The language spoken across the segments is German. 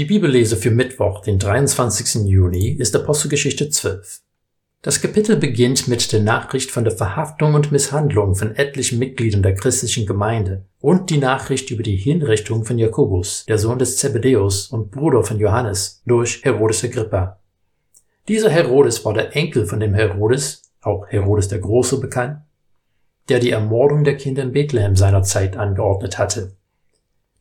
Die Bibellese für Mittwoch, den 23. Juni, ist Apostelgeschichte 12. Das Kapitel beginnt mit der Nachricht von der Verhaftung und Misshandlung von etlichen Mitgliedern der christlichen Gemeinde und die Nachricht über die Hinrichtung von Jakobus, der Sohn des Zebedäus und Bruder von Johannes, durch Herodes Agrippa. Dieser Herodes war der Enkel von dem Herodes, auch Herodes der Große bekannt, der die Ermordung der Kinder in Bethlehem seiner Zeit angeordnet hatte.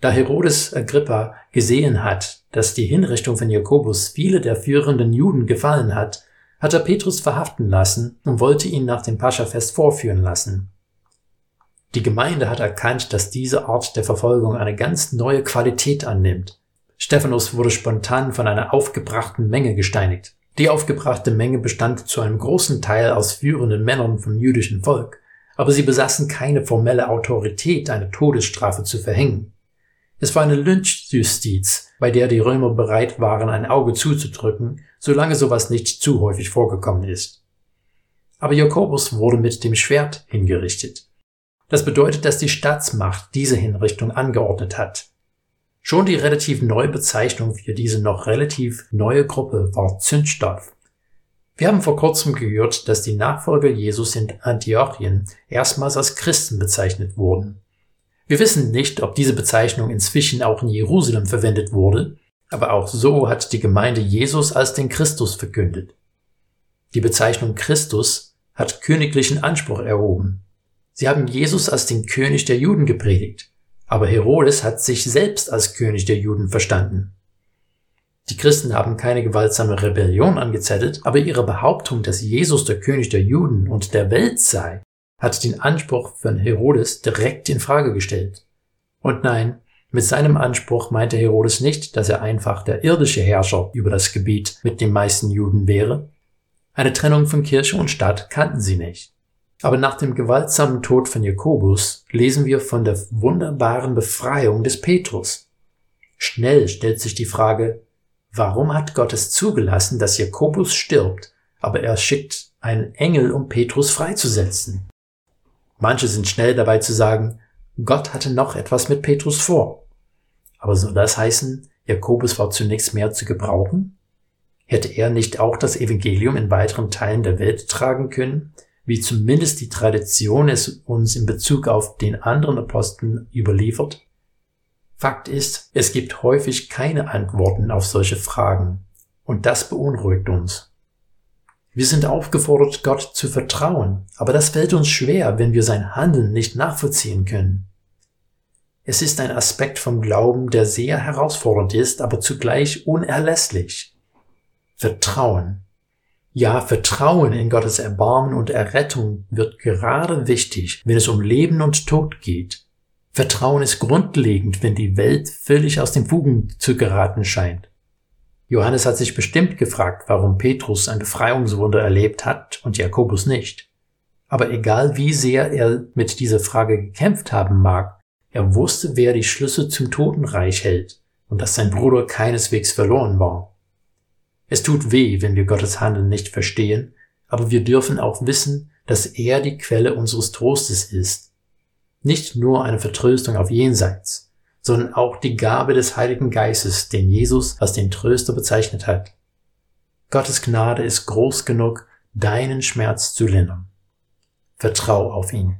Da Herodes Agrippa gesehen hat, dass die Hinrichtung von Jakobus viele der führenden Juden gefallen hat, hat er Petrus verhaften lassen und wollte ihn nach dem Paschafest vorführen lassen. Die Gemeinde hat erkannt, dass diese Art der Verfolgung eine ganz neue Qualität annimmt. Stephanus wurde spontan von einer aufgebrachten Menge gesteinigt. Die aufgebrachte Menge bestand zu einem großen Teil aus führenden Männern vom jüdischen Volk, aber sie besaßen keine formelle Autorität, eine Todesstrafe zu verhängen. Es war eine Lynchjustiz, bei der die Römer bereit waren, ein Auge zuzudrücken, solange sowas nicht zu häufig vorgekommen ist. Aber Jakobus wurde mit dem Schwert hingerichtet. Das bedeutet, dass die Staatsmacht diese Hinrichtung angeordnet hat. Schon die relativ neue Bezeichnung für diese noch relativ neue Gruppe war Zündstoff. Wir haben vor kurzem gehört, dass die Nachfolger Jesus in Antiochien erstmals als Christen bezeichnet wurden. Wir wissen nicht, ob diese Bezeichnung inzwischen auch in Jerusalem verwendet wurde, aber auch so hat die Gemeinde Jesus als den Christus verkündet. Die Bezeichnung Christus hat königlichen Anspruch erhoben. Sie haben Jesus als den König der Juden gepredigt, aber Herodes hat sich selbst als König der Juden verstanden. Die Christen haben keine gewaltsame Rebellion angezettelt, aber ihre Behauptung, dass Jesus der König der Juden und der Welt sei, hat den Anspruch von Herodes direkt in Frage gestellt. Und nein, mit seinem Anspruch meinte Herodes nicht, dass er einfach der irdische Herrscher über das Gebiet mit den meisten Juden wäre. Eine Trennung von Kirche und Stadt kannten sie nicht. Aber nach dem gewaltsamen Tod von Jakobus lesen wir von der wunderbaren Befreiung des Petrus. Schnell stellt sich die Frage, warum hat Gott es zugelassen, dass Jakobus stirbt, aber er schickt einen Engel, um Petrus freizusetzen? Manche sind schnell dabei zu sagen, Gott hatte noch etwas mit Petrus vor. Aber soll das heißen, Jakobus war zunächst mehr zu gebrauchen? Hätte er nicht auch das Evangelium in weiteren Teilen der Welt tragen können, wie zumindest die Tradition es uns in Bezug auf den anderen Aposteln überliefert? Fakt ist, es gibt häufig keine Antworten auf solche Fragen, und das beunruhigt uns. Wir sind aufgefordert, Gott zu vertrauen, aber das fällt uns schwer, wenn wir sein Handeln nicht nachvollziehen können. Es ist ein Aspekt vom Glauben, der sehr herausfordernd ist, aber zugleich unerlässlich. Vertrauen. Ja, Vertrauen in Gottes Erbarmen und Errettung wird gerade wichtig, wenn es um Leben und Tod geht. Vertrauen ist grundlegend, wenn die Welt völlig aus den Fugen zu geraten scheint. Johannes hat sich bestimmt gefragt, warum Petrus ein Befreiungswunder erlebt hat und Jakobus nicht. Aber egal wie sehr er mit dieser Frage gekämpft haben mag, er wusste, wer die Schlüssel zum Totenreich hält und dass sein Bruder keineswegs verloren war. Es tut weh, wenn wir Gottes Handeln nicht verstehen, aber wir dürfen auch wissen, dass er die Quelle unseres Trostes ist. Nicht nur eine Vertröstung auf jenseits, sondern auch die Gabe des Heiligen Geistes, den Jesus als den Tröster bezeichnet hat. Gottes Gnade ist groß genug, deinen Schmerz zu lindern. Vertrau auf ihn.